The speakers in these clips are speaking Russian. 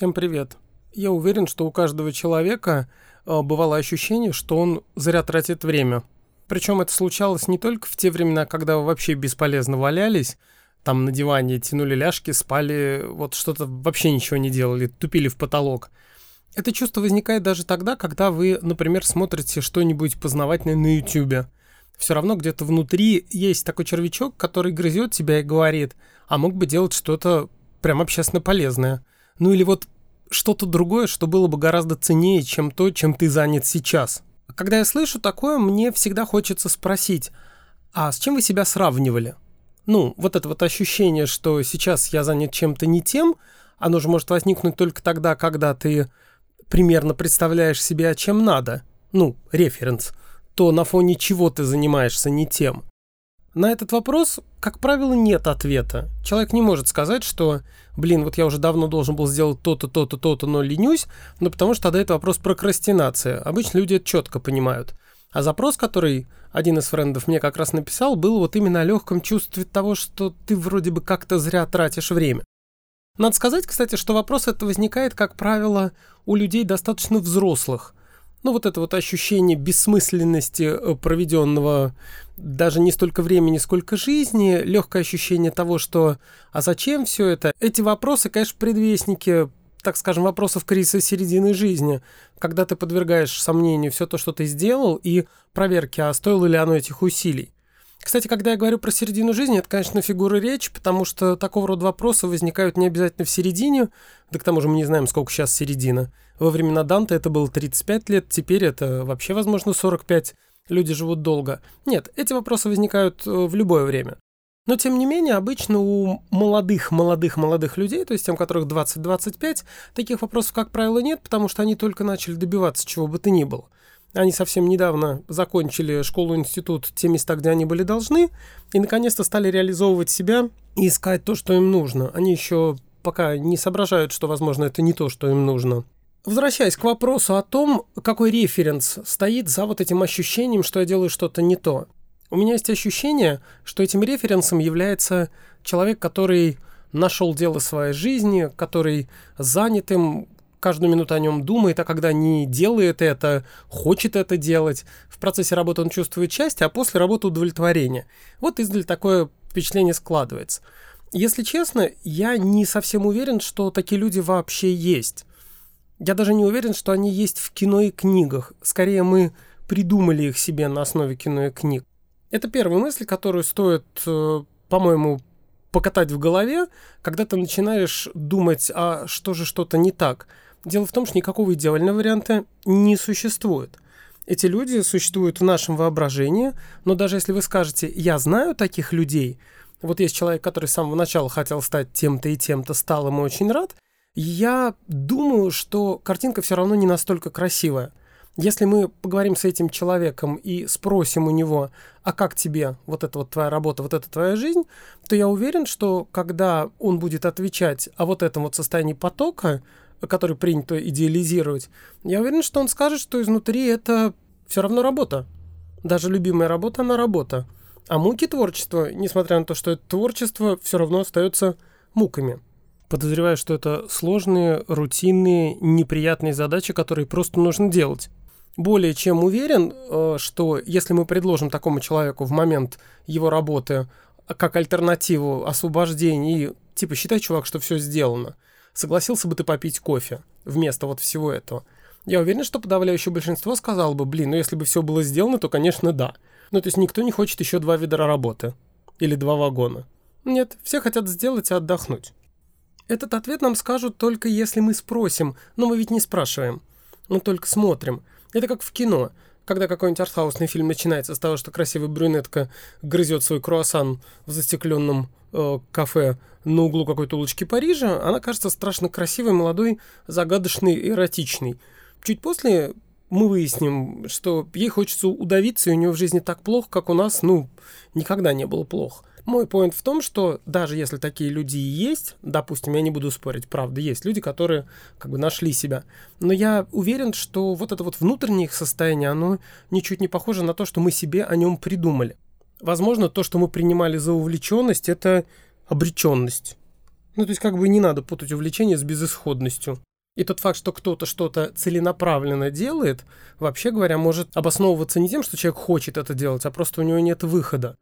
Всем привет. Я уверен, что у каждого человека э, бывало ощущение, что он зря тратит время. Причем это случалось не только в те времена, когда вы вообще бесполезно валялись, там на диване тянули ляжки, спали, вот что-то вообще ничего не делали, тупили в потолок. Это чувство возникает даже тогда, когда вы, например, смотрите что-нибудь познавательное на YouTube. Все равно где-то внутри есть такой червячок, который грызет тебя и говорит, а мог бы делать что-то прям общественно полезное. Ну или вот что-то другое, что было бы гораздо ценнее, чем то, чем ты занят сейчас. Когда я слышу такое, мне всегда хочется спросить, а с чем вы себя сравнивали? Ну, вот это вот ощущение, что сейчас я занят чем-то не тем, оно же может возникнуть только тогда, когда ты примерно представляешь себя чем надо, ну, референс, то на фоне чего ты занимаешься не тем. На этот вопрос, как правило, нет ответа. Человек не может сказать, что, блин, вот я уже давно должен был сделать то-то, то-то, то-то, но ленюсь, но потому что тогда это вопрос прокрастинация. Обычно люди это четко понимают. А запрос, который один из френдов мне как раз написал, был вот именно о легком чувстве того, что ты вроде бы как-то зря тратишь время. Надо сказать, кстати, что вопрос это возникает, как правило, у людей достаточно взрослых – ну, вот это вот ощущение бессмысленности э, проведенного даже не столько времени, сколько жизни, легкое ощущение того, что «а зачем все это?» Эти вопросы, конечно, предвестники так скажем, вопросов кризиса середины жизни, когда ты подвергаешь сомнению все то, что ты сделал, и проверки, а стоило ли оно этих усилий. Кстати, когда я говорю про середину жизни, это, конечно, фигура речи, потому что такого рода вопросы возникают не обязательно в середине, да к тому же мы не знаем, сколько сейчас середина. Во времена Данте это было 35 лет, теперь это вообще, возможно, 45. Люди живут долго. Нет, эти вопросы возникают э, в любое время. Но, тем не менее, обычно у молодых, молодых, молодых людей, то есть тем, которых 20-25, таких вопросов, как правило, нет, потому что они только начали добиваться чего бы то ни было. Они совсем недавно закончили школу-институт, те места, где они были должны, и наконец-то стали реализовывать себя и искать то, что им нужно. Они еще пока не соображают, что, возможно, это не то, что им нужно. Возвращаясь к вопросу о том, какой референс стоит за вот этим ощущением, что я делаю что-то не то. У меня есть ощущение, что этим референсом является человек, который нашел дело своей жизни, который занят им, каждую минуту о нем думает, а когда не делает это, хочет это делать. В процессе работы он чувствует счастье, а после работы удовлетворение. Вот издаль такое впечатление складывается. Если честно, я не совсем уверен, что такие люди вообще есть. Я даже не уверен, что они есть в кино и книгах. Скорее, мы придумали их себе на основе кино и книг. Это первая мысль, которую стоит, э, по-моему, покатать в голове, когда ты начинаешь думать, а что же что-то не так – Дело в том, что никакого идеального варианта не существует. Эти люди существуют в нашем воображении, но даже если вы скажете «я знаю таких людей», вот есть человек, который с самого начала хотел стать тем-то и тем-то, стал ему очень рад, я думаю, что картинка все равно не настолько красивая. Если мы поговорим с этим человеком и спросим у него, а как тебе вот эта вот твоя работа, вот эта твоя жизнь, то я уверен, что когда он будет отвечать о вот этом вот состоянии потока, который принято идеализировать, я уверен, что он скажет, что изнутри это все равно работа. Даже любимая работа, она работа. А муки творчества, несмотря на то, что это творчество, все равно остается муками. Подозреваю, что это сложные, рутинные, неприятные задачи, которые просто нужно делать. Более чем уверен, э, что если мы предложим такому человеку в момент его работы как альтернативу освобождения и типа считай, чувак, что все сделано – согласился бы ты попить кофе вместо вот всего этого? Я уверен, что подавляющее большинство сказало бы, блин, ну если бы все было сделано, то, конечно, да. Ну, то есть никто не хочет еще два ведра работы. Или два вагона. Нет, все хотят сделать и отдохнуть. Этот ответ нам скажут только если мы спросим, но мы ведь не спрашиваем. Мы только смотрим. Это как в кино когда какой-нибудь артхаусный фильм начинается с того, что красивая брюнетка грызет свой круассан в застекленном э, кафе на углу какой-то улочки Парижа, она кажется страшно красивой, молодой, загадочной, эротичной. Чуть после мы выясним, что ей хочется удавиться, и у нее в жизни так плохо, как у нас, ну, никогда не было плохо. Мой поинт в том, что даже если такие люди и есть, допустим, я не буду спорить, правда, есть люди, которые как бы нашли себя, но я уверен, что вот это вот внутреннее их состояние, оно ничуть не похоже на то, что мы себе о нем придумали. Возможно, то, что мы принимали за увлеченность, это обреченность. Ну, то есть как бы не надо путать увлечение с безысходностью. И тот факт, что кто-то что-то целенаправленно делает, вообще говоря, может обосновываться не тем, что человек хочет это делать, а просто у него нет выхода.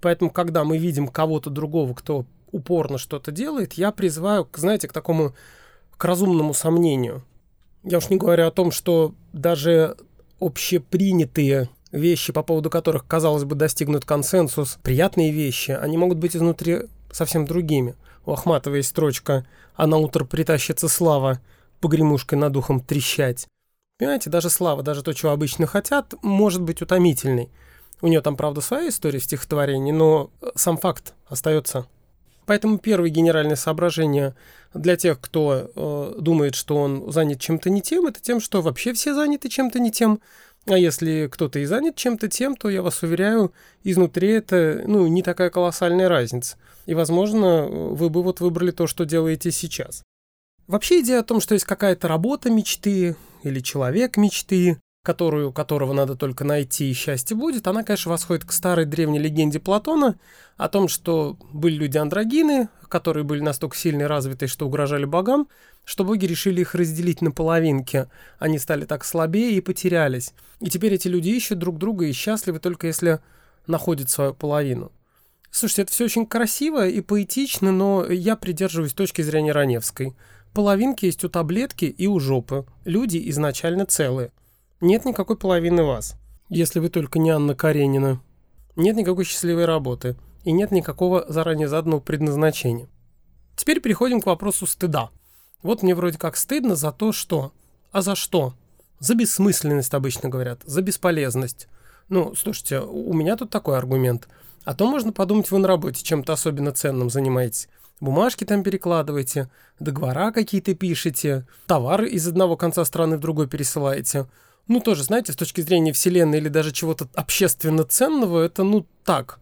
Поэтому, когда мы видим кого-то другого, кто упорно что-то делает, я призываю, знаете, к такому, к разумному сомнению. Я уж не говорю о том, что даже общепринятые вещи, по поводу которых, казалось бы, достигнут консенсус, приятные вещи, они могут быть изнутри совсем другими. У Ахматова есть строчка «А на утро притащится слава, погремушкой над ухом трещать». Понимаете, даже слава, даже то, чего обычно хотят, может быть утомительной. У нее там, правда, своя история в стихотворении, но сам факт остается. Поэтому первое генеральное соображение для тех, кто э, думает, что он занят чем-то не тем, это тем, что вообще все заняты чем-то не тем. А если кто-то и занят чем-то тем, то я вас уверяю, изнутри это ну, не такая колоссальная разница. И, возможно, вы бы вот выбрали то, что делаете сейчас. Вообще идея о том, что есть какая-то работа мечты или человек мечты, которую, которого надо только найти, и счастье будет, она, конечно, восходит к старой древней легенде Платона о том, что были люди-андрогины, которые были настолько сильно развиты, что угрожали богам, что боги решили их разделить на половинки. Они стали так слабее и потерялись. И теперь эти люди ищут друг друга и счастливы только если находят свою половину. Слушайте, это все очень красиво и поэтично, но я придерживаюсь точки зрения Раневской. Половинки есть у таблетки и у жопы. Люди изначально целые. Нет никакой половины вас, если вы только не Анна Каренина. Нет никакой счастливой работы. И нет никакого заранее заданного предназначения. Теперь переходим к вопросу стыда. Вот мне вроде как стыдно за то, что... А за что? За бессмысленность обычно говорят, за бесполезность. Ну, слушайте, у меня тут такой аргумент. А то можно подумать, вы на работе чем-то особенно ценным занимаетесь. Бумажки там перекладываете, договора какие-то пишете, товары из одного конца страны в другой пересылаете – ну, тоже, знаете, с точки зрения Вселенной или даже чего-то общественно ценного, это, ну, так.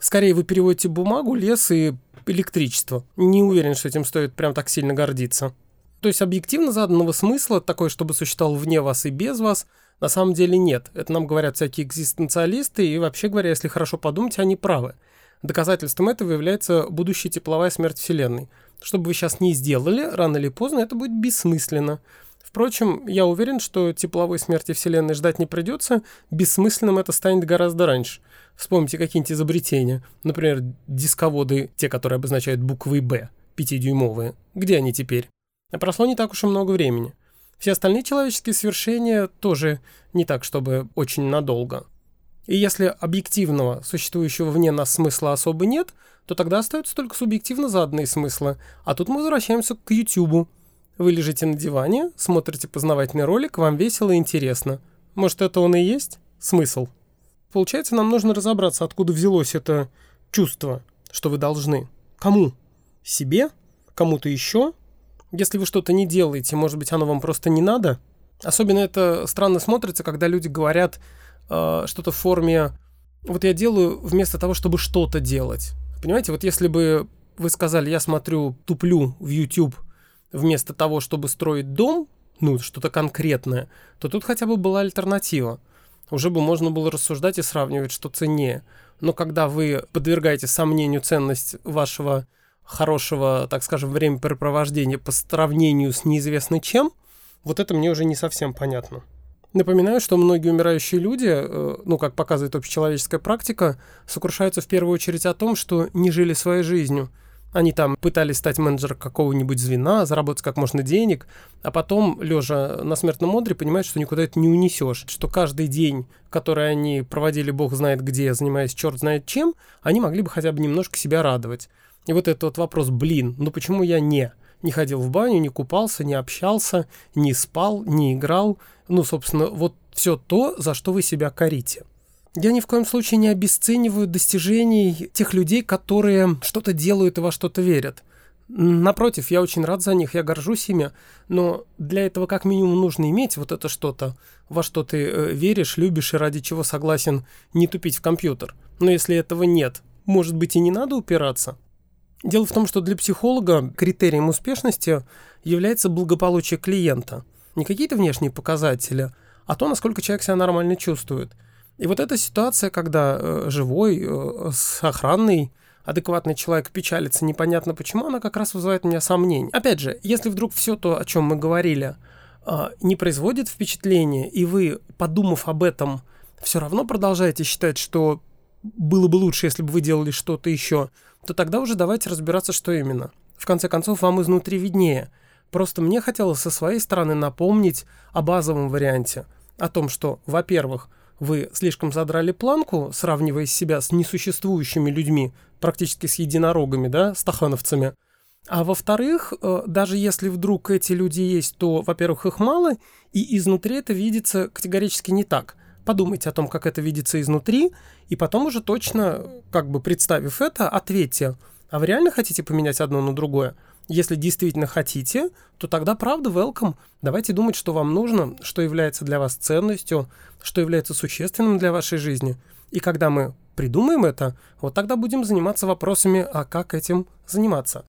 Скорее вы переводите бумагу, лес и электричество. Не уверен, что этим стоит прям так сильно гордиться. То есть объективно заданного смысла, такой, чтобы существовал вне вас и без вас, на самом деле нет. Это нам говорят всякие экзистенциалисты, и вообще говоря, если хорошо подумать, они правы. Доказательством этого является будущая тепловая смерть Вселенной. Что бы вы сейчас не сделали, рано или поздно это будет бессмысленно. Впрочем, я уверен, что тепловой смерти Вселенной ждать не придется, бессмысленным это станет гораздо раньше. Вспомните какие-нибудь изобретения, например, дисководы, те, которые обозначают буквы «Б», пятидюймовые. Где они теперь? А прошло не так уж и много времени. Все остальные человеческие свершения тоже не так, чтобы очень надолго. И если объективного, существующего вне нас смысла особо нет, то тогда остаются только субъективно заданные смыслы. А тут мы возвращаемся к YouTube. Вы лежите на диване, смотрите познавательный ролик, вам весело и интересно. Может, это он и есть? Смысл. Получается, нам нужно разобраться, откуда взялось это чувство, что вы должны. Кому? Себе? Кому-то еще? Если вы что-то не делаете, может быть, оно вам просто не надо? Особенно это странно смотрится, когда люди говорят э, что-то в форме «вот я делаю вместо того, чтобы что-то делать». Понимаете, вот если бы вы сказали «я смотрю, туплю в YouTube», вместо того, чтобы строить дом, ну, что-то конкретное, то тут хотя бы была альтернатива. Уже бы можно было рассуждать и сравнивать, что ценнее. Но когда вы подвергаете сомнению ценность вашего хорошего, так скажем, времяпрепровождения по сравнению с неизвестно чем, вот это мне уже не совсем понятно. Напоминаю, что многие умирающие люди, э, ну, как показывает общечеловеческая практика, сокрушаются в первую очередь о том, что не жили своей жизнью – они там пытались стать менеджером какого-нибудь звена, заработать как можно денег, а потом, лежа на смертном одре, понимают, что никуда это не унесешь, что каждый день, который они проводили бог знает где, занимаясь черт знает чем, они могли бы хотя бы немножко себя радовать. И вот этот вот вопрос, блин, ну почему я не? Не ходил в баню, не купался, не общался, не спал, не играл. Ну, собственно, вот все то, за что вы себя корите. Я ни в коем случае не обесцениваю достижений тех людей, которые что-то делают и во что-то верят. Напротив, я очень рад за них, я горжусь ими, но для этого как минимум нужно иметь вот это что-то, во что ты э, веришь, любишь и ради чего согласен не тупить в компьютер. Но если этого нет, может быть и не надо упираться? Дело в том, что для психолога критерием успешности является благополучие клиента. Не какие-то внешние показатели, а то, насколько человек себя нормально чувствует – и вот эта ситуация, когда э, живой, э, с охранной, адекватный человек печалится непонятно почему, она как раз вызывает у меня сомнения. Опять же, если вдруг все то, о чем мы говорили, а, не производит впечатления, и вы, подумав об этом, все равно продолжаете считать, что было бы лучше, если бы вы делали что-то еще, то тогда уже давайте разбираться, что именно. В конце концов, вам изнутри виднее. Просто мне хотелось со своей стороны напомнить о базовом варианте. О том, что, во-первых, вы слишком задрали планку, сравнивая себя с несуществующими людьми, практически с единорогами, да, стахановцами. А во-вторых, э, даже если вдруг эти люди есть, то, во-первых, их мало, и изнутри это видится категорически не так. Подумайте о том, как это видится изнутри, и потом уже точно, как бы представив это, ответьте, а вы реально хотите поменять одно на другое? Если действительно хотите, то тогда правда welcome. Давайте думать, что вам нужно, что является для вас ценностью, что является существенным для вашей жизни. И когда мы придумаем это, вот тогда будем заниматься вопросами, а как этим заниматься.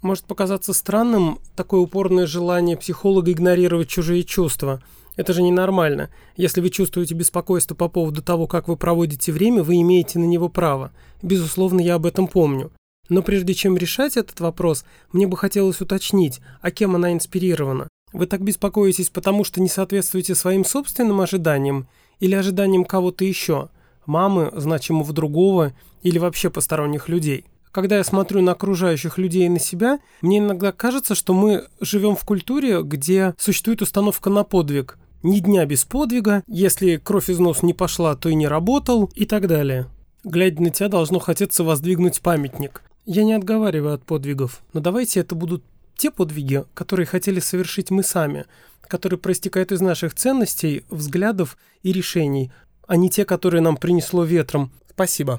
Может показаться странным такое упорное желание психолога игнорировать чужие чувства. Это же ненормально. Если вы чувствуете беспокойство по поводу того, как вы проводите время, вы имеете на него право. Безусловно, я об этом помню. Но прежде чем решать этот вопрос, мне бы хотелось уточнить, а кем она инспирирована. Вы так беспокоитесь, потому что не соответствуете своим собственным ожиданиям или ожиданиям кого-то еще, мамы, значимого другого или вообще посторонних людей. Когда я смотрю на окружающих людей и на себя, мне иногда кажется, что мы живем в культуре, где существует установка на подвиг. Ни дня без подвига, если кровь из носа не пошла, то и не работал и так далее. Глядя на тебя, должно хотеться воздвигнуть памятник. Я не отговариваю от подвигов, но давайте это будут те подвиги, которые хотели совершить мы сами, которые проистекают из наших ценностей, взглядов и решений, а не те, которые нам принесло ветром. Спасибо.